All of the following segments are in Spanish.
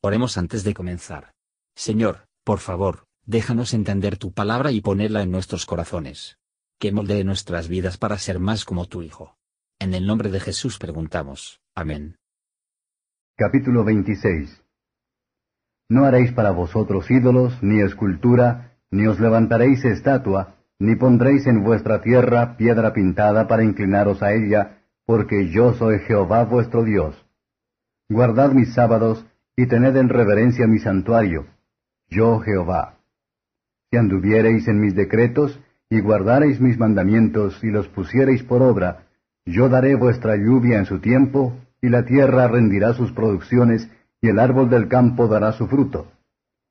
Oremos antes de comenzar. Señor, por favor, déjanos entender tu palabra y ponerla en nuestros corazones. Que moldee nuestras vidas para ser más como tu Hijo. En el nombre de Jesús preguntamos. Amén. Capítulo 26 No haréis para vosotros ídolos, ni escultura, ni os levantaréis estatua, ni pondréis en vuestra tierra piedra pintada para inclinaros a ella, porque yo soy Jehová vuestro Dios. Guardad mis sábados, y tened en reverencia mi santuario, yo Jehová. Si anduviereis en mis decretos, y guardareis mis mandamientos, y los pusiereis por obra, yo daré vuestra lluvia en su tiempo, y la tierra rendirá sus producciones, y el árbol del campo dará su fruto.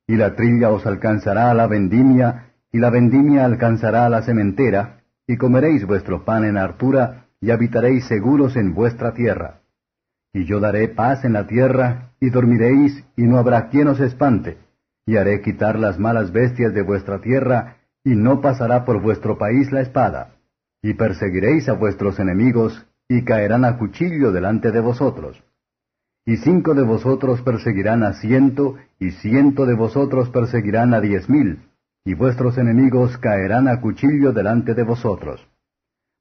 Y la trilla os alcanzará a la vendimia, y la vendimia alcanzará a la sementera, y comeréis vuestro pan en hartura, y habitaréis seguros en vuestra tierra. Y yo daré paz en la tierra, y dormiréis, y no habrá quien os espante. Y haré quitar las malas bestias de vuestra tierra, y no pasará por vuestro país la espada. Y perseguiréis a vuestros enemigos, y caerán a cuchillo delante de vosotros. Y cinco de vosotros perseguirán a ciento, y ciento de vosotros perseguirán a diez mil, y vuestros enemigos caerán a cuchillo delante de vosotros.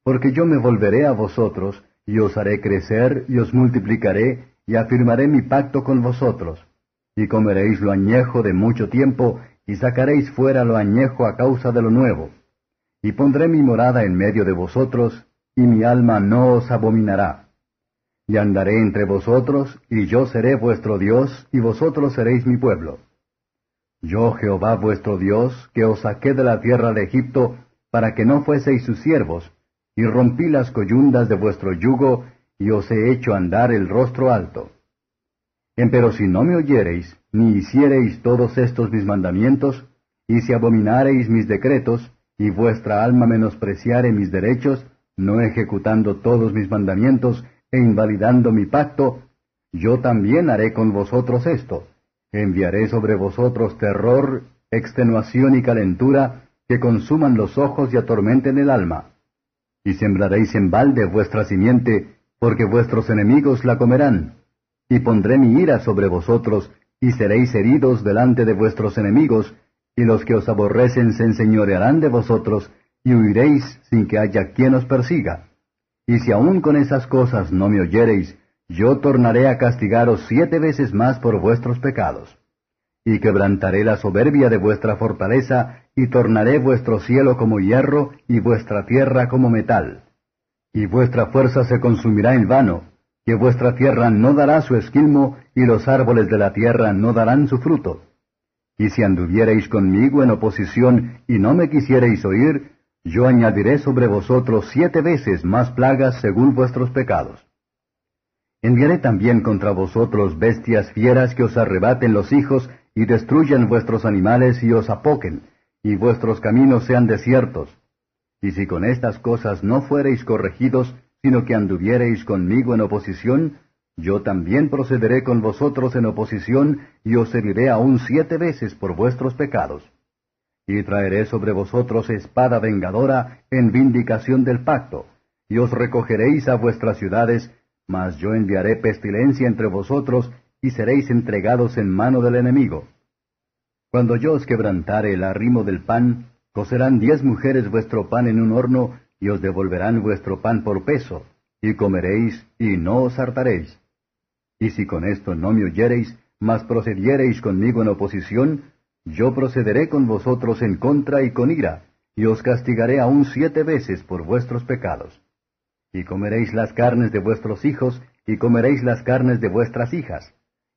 Porque yo me volveré a vosotros, y os haré crecer, y os multiplicaré, y afirmaré mi pacto con vosotros. Y comeréis lo añejo de mucho tiempo, y sacaréis fuera lo añejo a causa de lo nuevo. Y pondré mi morada en medio de vosotros, y mi alma no os abominará. Y andaré entre vosotros, y yo seré vuestro Dios, y vosotros seréis mi pueblo. Yo Jehová vuestro Dios, que os saqué de la tierra de Egipto, para que no fueseis sus siervos, y rompí las coyundas de vuestro yugo, y os he hecho andar el rostro alto. Empero si no me oyereis, ni hiciereis todos estos mis mandamientos, y si abominareis mis decretos, y vuestra alma menospreciare mis derechos, no ejecutando todos mis mandamientos, e invalidando mi pacto, yo también haré con vosotros esto. Enviaré sobre vosotros terror, extenuación y calentura, que consuman los ojos y atormenten el alma y sembraréis en balde vuestra simiente, porque vuestros enemigos la comerán. Y pondré mi ira sobre vosotros, y seréis heridos delante de vuestros enemigos, y los que os aborrecen se enseñorearán de vosotros, y huiréis sin que haya quien os persiga. Y si aún con esas cosas no me oyereis, yo tornaré a castigaros siete veces más por vuestros pecados. Y quebrantaré la soberbia de vuestra fortaleza, y tornaré vuestro cielo como hierro y vuestra tierra como metal. Y vuestra fuerza se consumirá en vano, que vuestra tierra no dará su esquilmo, y los árboles de la tierra no darán su fruto. Y si anduviereis conmigo en oposición y no me quisiereis oír, yo añadiré sobre vosotros siete veces más plagas según vuestros pecados. Enviaré también contra vosotros bestias fieras que os arrebaten los hijos y destruyan vuestros animales y os apoquen, y vuestros caminos sean desiertos. Y si con estas cosas no fuereis corregidos, sino que anduviereis conmigo en oposición, yo también procederé con vosotros en oposición, y os heriré aún siete veces por vuestros pecados. Y traeré sobre vosotros espada vengadora en vindicación del pacto, y os recogeréis a vuestras ciudades, mas yo enviaré pestilencia entre vosotros, y seréis entregados en mano del enemigo. Cuando yo os quebrantare el arrimo del pan, cocerán diez mujeres vuestro pan en un horno, y os devolverán vuestro pan por peso, y comeréis, y no os hartaréis. Y si con esto no me oyereis, mas procediereis conmigo en oposición, yo procederé con vosotros en contra y con ira, y os castigaré aún siete veces por vuestros pecados. Y comeréis las carnes de vuestros hijos, y comeréis las carnes de vuestras hijas,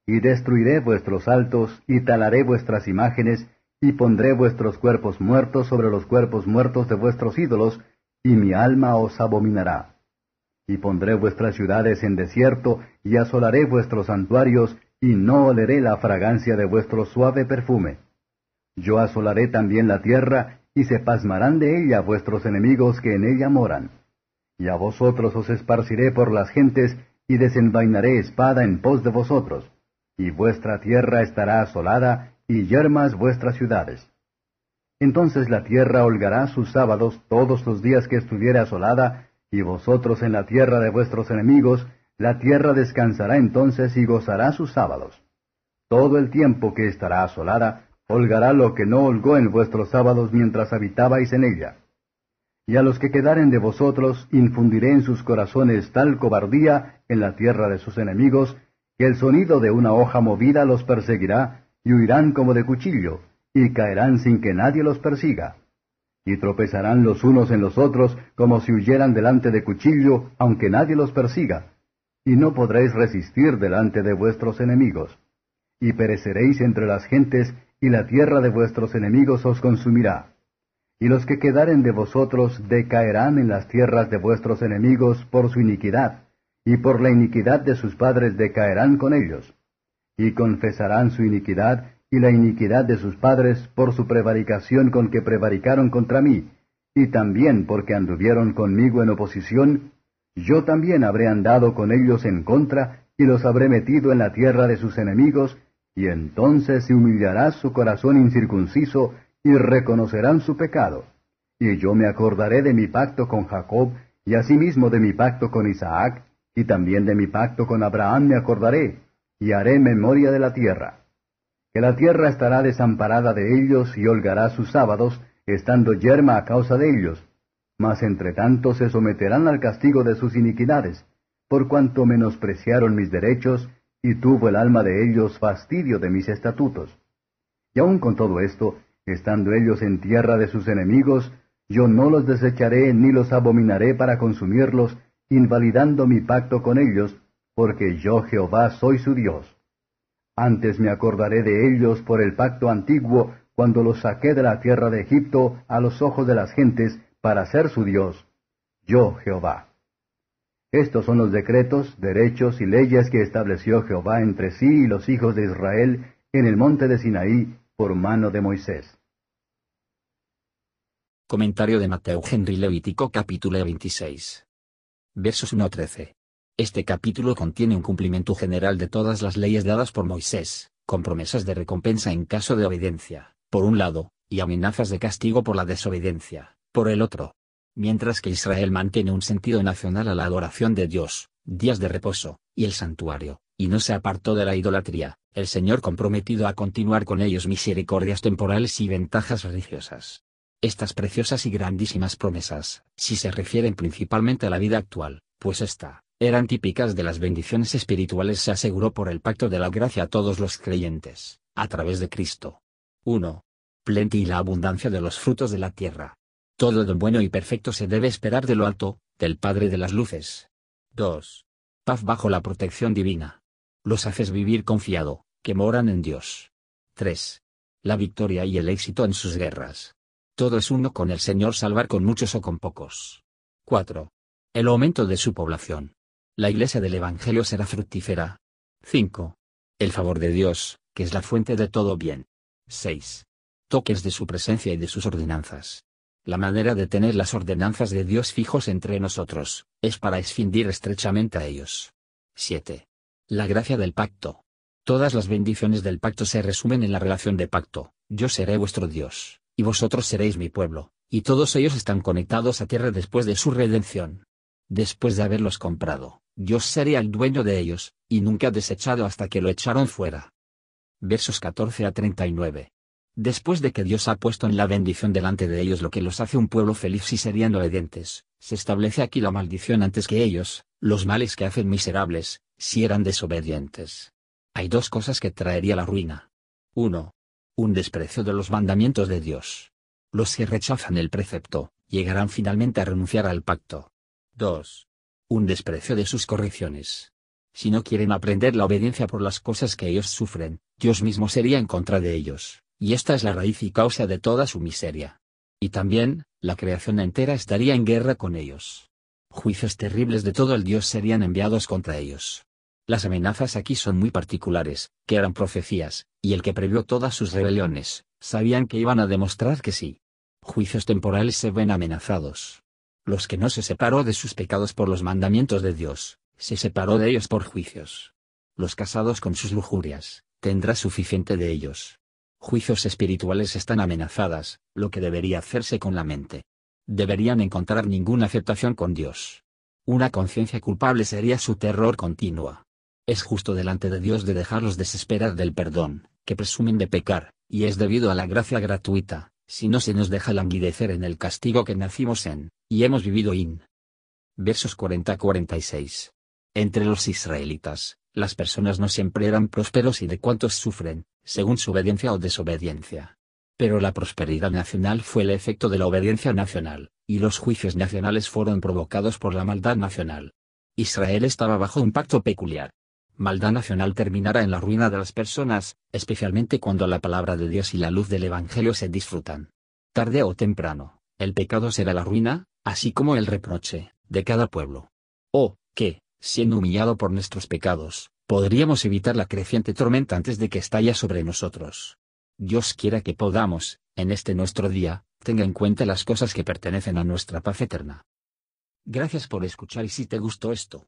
y destruiré vuestros altos, y talaré vuestras imágenes, y pondré vuestros cuerpos muertos sobre los cuerpos muertos de vuestros ídolos, y mi alma os abominará. Y pondré vuestras ciudades en desierto, y asolaré vuestros santuarios, y no oleré la fragancia de vuestro suave perfume. Yo asolaré también la tierra, y se pasmarán de ella vuestros enemigos que en ella moran. Y a vosotros os esparciré por las gentes, y desenvainaré espada en pos de vosotros y vuestra tierra estará asolada, y yermas vuestras ciudades. Entonces la tierra holgará sus sábados todos los días que estuviere asolada, y vosotros en la tierra de vuestros enemigos, la tierra descansará entonces y gozará sus sábados. todo el tiempo que estará asolada, holgará lo que no holgó en vuestros sábados mientras habitabais en ella. Y a los que quedaren de vosotros infundiré en sus corazones tal cobardía en la tierra de sus enemigos, que el sonido de una hoja movida los perseguirá, y huirán como de cuchillo, y caerán sin que nadie los persiga. Y tropezarán los unos en los otros, como si huyeran delante de cuchillo, aunque nadie los persiga. Y no podréis resistir delante de vuestros enemigos. Y pereceréis entre las gentes, y la tierra de vuestros enemigos os consumirá. Y los que quedaren de vosotros decaerán en las tierras de vuestros enemigos por su iniquidad, y por la iniquidad de sus padres decaerán con ellos. Y confesarán su iniquidad y la iniquidad de sus padres por su prevaricación con que prevaricaron contra mí, y también porque anduvieron conmigo en oposición, yo también habré andado con ellos en contra, y los habré metido en la tierra de sus enemigos, y entonces se humillará su corazón incircunciso, y reconocerán su pecado. Y yo me acordaré de mi pacto con Jacob, y asimismo de mi pacto con Isaac, y también de mi pacto con Abraham me acordaré, y haré memoria de la tierra. Que la tierra estará desamparada de ellos y holgará sus sábados, estando yerma a causa de ellos, mas entre tanto se someterán al castigo de sus iniquidades, por cuanto menospreciaron mis derechos, y tuvo el alma de ellos fastidio de mis estatutos. Y aun con todo esto, estando ellos en tierra de sus enemigos, yo no los desecharé ni los abominaré para consumirlos, invalidando mi pacto con ellos, porque yo Jehová soy su Dios. Antes me acordaré de ellos por el pacto antiguo, cuando los saqué de la tierra de Egipto a los ojos de las gentes, para ser su Dios. Yo Jehová. Estos son los decretos, derechos y leyes que estableció Jehová entre sí y los hijos de Israel en el monte de Sinaí por mano de Moisés. Comentario de Mateo Henry Levítico capítulo 26. Versos 1 a 13. Este capítulo contiene un cumplimiento general de todas las leyes dadas por Moisés, con promesas de recompensa en caso de obediencia, por un lado, y amenazas de castigo por la desobediencia, por el otro. Mientras que Israel mantiene un sentido nacional a la adoración de Dios, días de reposo, y el santuario, y no se apartó de la idolatría, el Señor comprometido a continuar con ellos misericordias temporales y ventajas religiosas. Estas preciosas y grandísimas promesas, si se refieren principalmente a la vida actual, pues esta, eran típicas de las bendiciones espirituales se aseguró por el pacto de la gracia a todos los creyentes, a través de Cristo. 1. Plenti y la abundancia de los frutos de la tierra. Todo lo bueno y perfecto se debe esperar de lo alto, del Padre de las Luces. 2. Paz bajo la protección divina. Los haces vivir confiado, que moran en Dios. 3. La victoria y el éxito en sus guerras. Todo es uno con el Señor salvar con muchos o con pocos. 4. El aumento de su población la iglesia del Evangelio será fructífera. 5. El favor de Dios, que es la fuente de todo bien. 6. Toques de su presencia y de sus ordenanzas. La manera de tener las ordenanzas de Dios fijos entre nosotros, es para escindir estrechamente a ellos. 7. La gracia del pacto. Todas las bendiciones del pacto se resumen en la relación de pacto, yo seré vuestro Dios, y vosotros seréis mi pueblo, y todos ellos están conectados a tierra después de su redención. Después de haberlos comprado, Dios sería el dueño de ellos, y nunca desechado hasta que lo echaron fuera. Versos 14 a 39. Después de que Dios ha puesto en la bendición delante de ellos lo que los hace un pueblo feliz y serían obedientes, se establece aquí la maldición antes que ellos, los males que hacen miserables, si eran desobedientes. Hay dos cosas que traería la ruina. 1. Un desprecio de los mandamientos de Dios. Los que rechazan el precepto, llegarán finalmente a renunciar al pacto. 2 un desprecio de sus correcciones. Si no quieren aprender la obediencia por las cosas que ellos sufren, Dios mismo sería en contra de ellos, y esta es la raíz y causa de toda su miseria. Y también, la creación entera estaría en guerra con ellos. Juicios terribles de todo el Dios serían enviados contra ellos. Las amenazas aquí son muy particulares, que eran profecías, y el que previó todas sus rebeliones, sabían que iban a demostrar que sí. Juicios temporales se ven amenazados los que no se separó de sus pecados por los mandamientos de Dios, se separó de ellos por juicios. Los casados con sus lujurias, tendrá suficiente de ellos. Juicios espirituales están amenazadas, lo que debería hacerse con la mente. Deberían encontrar ninguna aceptación con Dios. Una conciencia culpable sería su terror continua. Es justo delante de Dios de dejarlos desesperar del perdón, que presumen de pecar, y es debido a la gracia gratuita, si no se nos deja languidecer en el castigo que nacimos en, y hemos vivido in. Versos 40-46. Entre los israelitas, las personas no siempre eran prósperos y de cuantos sufren, según su obediencia o desobediencia. Pero la prosperidad nacional fue el efecto de la obediencia nacional, y los juicios nacionales fueron provocados por la maldad nacional. Israel estaba bajo un pacto peculiar, maldad nacional terminará en la ruina de las personas, especialmente cuando la palabra de Dios y la luz del Evangelio se disfrutan. Tarde o temprano, el pecado será la ruina, así como el reproche, de cada pueblo. O, que, siendo humillado por nuestros pecados, podríamos evitar la creciente tormenta antes de que estalle sobre nosotros. Dios quiera que podamos, en este nuestro día, tenga en cuenta las cosas que pertenecen a nuestra paz eterna. Gracias por escuchar y si te gustó esto,